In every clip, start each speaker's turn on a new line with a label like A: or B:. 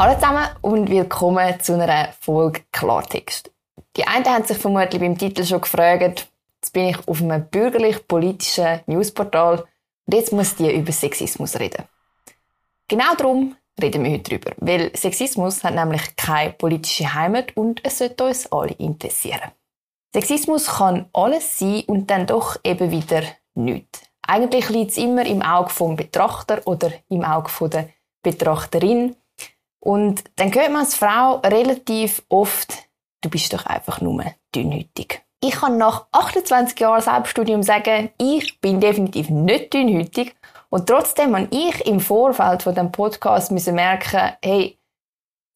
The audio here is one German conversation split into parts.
A: Hallo zusammen und willkommen zu einer Folge Klartext. Die einen haben sich vermutlich beim Titel schon gefragt, jetzt bin ich auf einem bürgerlich-politischen Newsportal und jetzt muss die über Sexismus reden. Genau darum reden wir heute drüber, weil Sexismus hat nämlich keine politische Heimat und es sollte uns alle interessieren. Sexismus kann alles sein und dann doch eben wieder nichts. Eigentlich liegt es immer im Auge vom Betrachter oder im Auge der Betrachterin. Und dann hört man als Frau relativ oft, du bist doch einfach nur dünnhütig. Ich kann nach 28 Jahren Selbststudium sagen, ich bin definitiv nicht dünnhütig. Und trotzdem habe ich im Vorfeld von dem Podcast müssen merken, hey,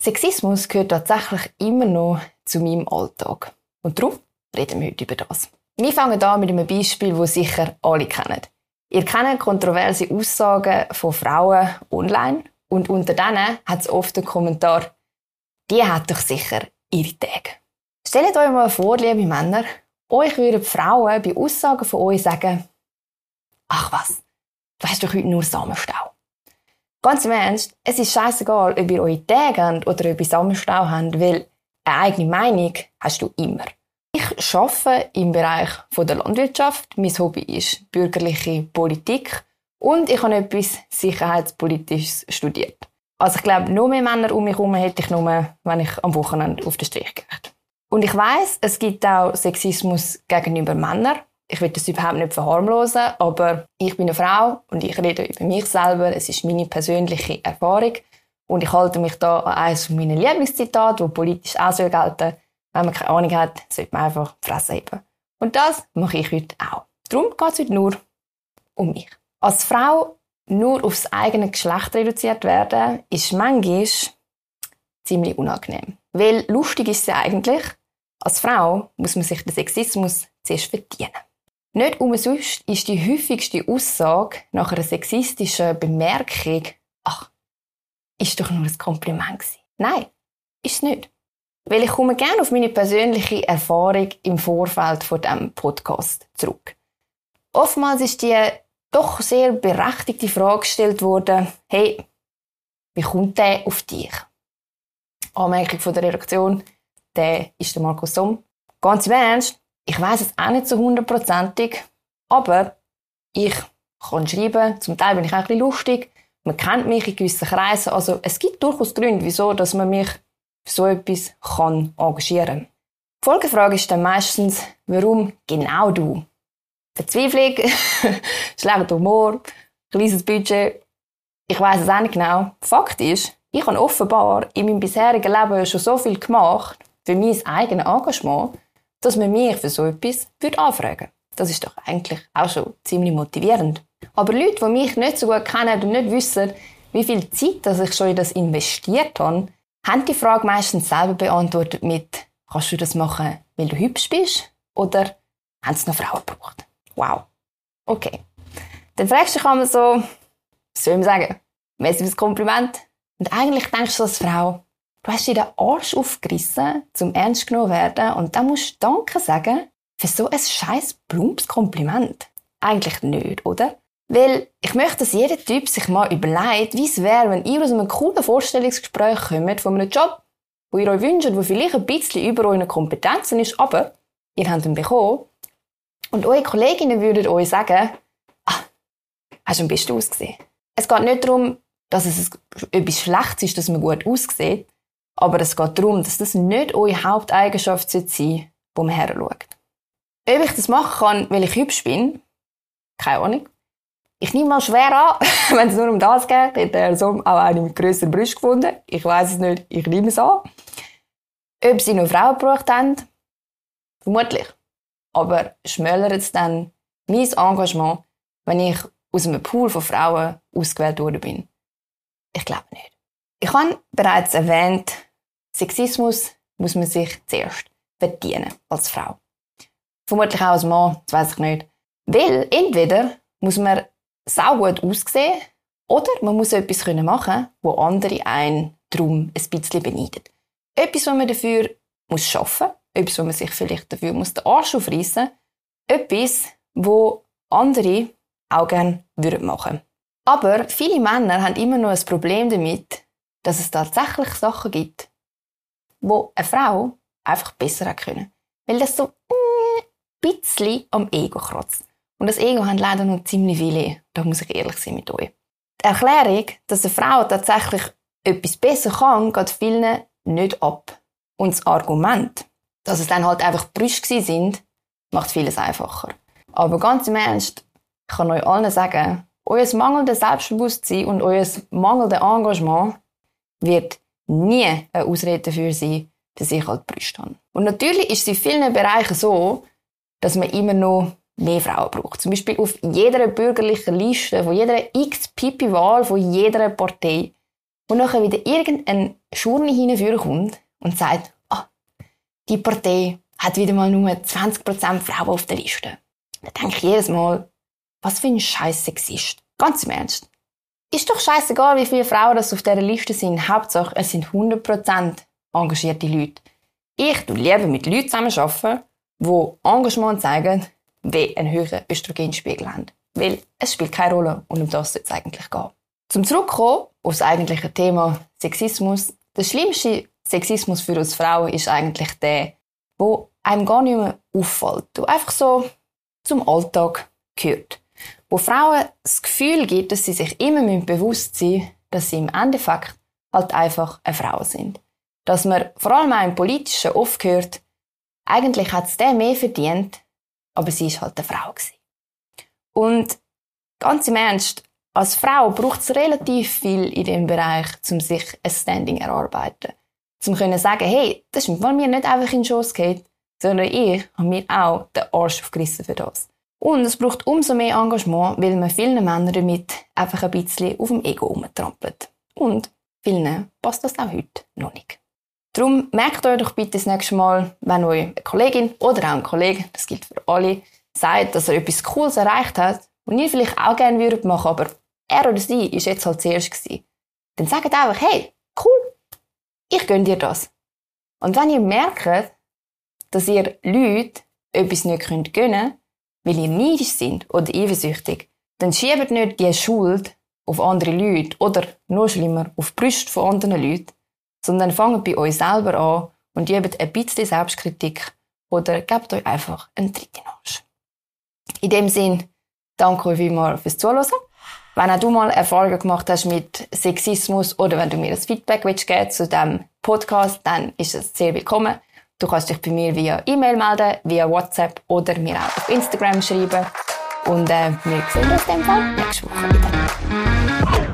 A: Sexismus gehört tatsächlich immer noch zu meinem Alltag. Und darum reden wir heute über das. Wir fangen an mit einem Beispiel, das sicher alle kennen. Ihr kennt kontroverse Aussagen von Frauen online und unter denen hat es oft den Kommentar, die hat doch sicher ihre Tage. Stellt euch mal vor, liebe Männer, euch würden Frauen bei Aussagen von euch sagen, ach was, du hast doch heute nur Samenstau. Ganz im Ernst, es ist scheißegal, ob ihr eure Tage habt oder ob ihr Samenstau habt, weil eine eigene Meinung hast du immer. Ich arbeite im Bereich der Landwirtschaft. Mein Hobby ist bürgerliche Politik und ich habe etwas Sicherheitspolitisches studiert. Also ich glaube, nur mehr Männer um mich herum hätte ich nur, wenn ich am Wochenende auf den Strich gehe. Und ich weiß, es gibt auch Sexismus gegenüber Männern. Ich will das überhaupt nicht verharmlosen, aber ich bin eine Frau und ich rede über mich selber. Es ist meine persönliche Erfahrung und ich halte mich da an eines meiner Lieblingszitate, wo politisch auch so gelten wenn man keine Ahnung hat, sollte man einfach die Fresse heben. Und das mache ich heute auch. Darum geht es heute nur um mich. Als Frau nur aufs eigene Geschlecht reduziert werden, ist manchmal ziemlich unangenehm. Weil lustig ist es ja eigentlich, als Frau muss man sich den Sexismus zuerst verdienen. Nicht umsonst ist die häufigste Aussage nach einer sexistischen Bemerkung, ach, ist doch nur ein Kompliment gewesen. Nein, ist es nicht. Weil ich komme gerne auf meine persönliche Erfahrung im Vorfeld von dem Podcast zurück. Oftmals ist die doch sehr berechtigte Frage gestellt worden, hey, wie kommt der auf dich? Anmerkung von der Redaktion, der ist der Markus Somm. Ganz im Ernst, ich weiß es auch nicht so hundertprozentig, aber ich kann schreiben, zum Teil bin ich auch ein bisschen lustig, man kennt mich in gewissen Kreisen, also es gibt durchaus Gründe, wieso, dass man mich so etwas kann engagieren Die Folgefrage ist dann meistens, warum genau du? Verzweiflung, schlechter Humor, kleines Budget. Ich weiß es auch nicht genau. Fakt ist, ich habe offenbar in meinem bisherigen Leben schon so viel gemacht für mein eigenes Engagement, dass man mich für so etwas anfragen würde. Das ist doch eigentlich auch schon ziemlich motivierend. Aber Leute, die mich nicht so gut kennen und nicht wissen, wie viel Zeit dass ich schon in das investiert habe, haben die Frage meistens selber beantwortet mit, kannst du das machen, weil du hübsch bist? Oder haben es noch Frauen gebraucht? Wow. Okay. Dann fragst du dich einmal so, was soll ich sagen? Merci fürs Kompliment. Und eigentlich denkst du als Frau, du hast dir den Arsch aufgerissen, zum ernst genommen werden und dann musst du Danke sagen für so ein scheiß plumpes Kompliment. Eigentlich nicht, oder? Weil ich möchte, dass jeder Typ sich mal überlegt, wie es wäre, wenn ihr aus einem coolen Vorstellungsgespräch kommt von einem Job, wo ihr euch wünscht, der vielleicht ein bisschen über euren Kompetenzen ist, aber ihr habt ihn bekommen und eure Kolleginnen würden euch sagen, ah, hast du am besten ausgesehen. Es geht nicht darum, dass es etwas Schlechtes ist, dass man gut aussieht, aber es geht darum, dass das nicht eure Haupteigenschaft sein sollte, wo man her schaut. Ob ich das machen kann, weil ich hübsch bin, keine Ahnung. Ich nehme mal schwer an, wenn es nur um das geht, hätte er so auch eine mit grösseren Brüsten gefunden. Ich weiß es nicht, ich nehme es an. Ob sie noch Frauen gebraucht haben? Vermutlich. Aber schmälert es dann mein Engagement, wenn ich aus einem Pool von Frauen ausgewählt worden bin? Ich glaube nicht. Ich habe bereits erwähnt, Sexismus muss man sich zuerst verdienen als Frau. Vermutlich auch als Mann, das weiß ich nicht. Weil entweder muss man saugut aussehen oder man muss etwas machen wo andere einen darum ein bisschen beneiden. Etwas, was man dafür muss schaffen etwas, wo man sich vielleicht dafür muss den Arsch aufreißen etwas, wo andere auch gerne würden machen. Aber viele Männer haben immer noch ein Problem damit, dass es tatsächlich Sachen gibt, wo eine Frau einfach besser hätte können. Weil das so ein bisschen am Ego kratzt. Und das Ego hat leider noch ziemlich viele. Da muss ich ehrlich sein mit euch. Die Erklärung, dass eine Frau tatsächlich etwas besser kann, geht vielen nicht ab. Und das Argument, dass es dann halt einfach Brüste sind, macht vieles einfacher. Aber ganz im Ernst, ich kann euch allen sagen, euer mangelndes Selbstbewusstsein und euer mangelndes Engagement wird nie eine Ausrede dafür sein, dass ich halt Brüste habe. Und natürlich ist es in vielen Bereichen so, dass man immer noch mehr Frauen braucht. Zum Beispiel auf jeder bürgerlichen Liste, von jeder X-Pipi-Wahl, von jeder Partei, wo nachher wieder irgendein Schurni hinführen und sagt, die Partei hat wieder mal nur 20% Frauen auf der Liste. Da denke ich jedes Mal, was für ein scheiß Sexist. Ganz im Ernst. Ist doch scheißegal, wie viele Frauen das auf dieser Liste sind. Hauptsache, es sind 100% engagierte Leute. Ich tu lieber mit Leuten zusammenarbeiten, die Engagement zeigen, wie einen höheren Östrogenspiegel haben. Weil es spielt keine Rolle und um das soll es eigentlich gehen. Zum Zurückkommen auf das eigentliche Thema Sexismus. Der schlimmste Sexismus für uns Frauen ist eigentlich der, wo einem gar nicht mehr auffällt, der einfach so zum Alltag gehört. Wo Frauen das Gefühl gibt, dass sie sich immer bewusst sein dass sie im Endeffekt halt einfach eine Frau sind. Dass man vor allem auch im Politischen oft hört, eigentlich hat es der mehr verdient, aber sie ist halt eine Frau gewesen. Und ganz im Ernst, als Frau braucht es relativ viel in dem Bereich, um sich ein Standing zu erarbeiten. Um können sagen, hey, das ist mir nicht einfach in den Schoss geht, sondern ich habe mir auch den Arsch aufgerissen für das. Und es braucht umso mehr Engagement, weil man vielen Männern damit einfach ein bisschen auf dem Ego umtrampelt. Und vielen passt das auch heute noch nicht. Darum merkt euch doch bitte das nächste Mal, wenn euch eine Kollegin oder auch ein Kollege, das gilt für alle, sagt, dass er etwas Cooles erreicht hat und ihr vielleicht auch gerne würdet machen, aber er oder sie ist jetzt halt zuerst gewesen. Dann sagt einfach, hey, cool, ich gönne dir das. Und wenn ihr merkt, dass ihr Leute etwas nicht gönnen könnt, weil ihr neidisch sind oder eifersüchtig, dann schiebt nicht die Schuld auf andere Leute oder, noch schlimmer, auf die Brüste von anderen Leuten, sondern fangt bei euch selber an und übt ein bisschen Selbstkritik oder gebt euch einfach einen Tritt in den Arsch. In dem Sinn, danke euch vielmals fürs Zuhören. Wenn auch du mal Erfahrungen gemacht hast mit Sexismus oder wenn du mir ein Feedback willst geben zu diesem Podcast, dann ist es sehr willkommen. Du kannst dich bei mir via E-Mail melden, via WhatsApp oder mir auch auf Instagram schreiben. Und äh, wir sehen uns Fall nächste Woche wieder.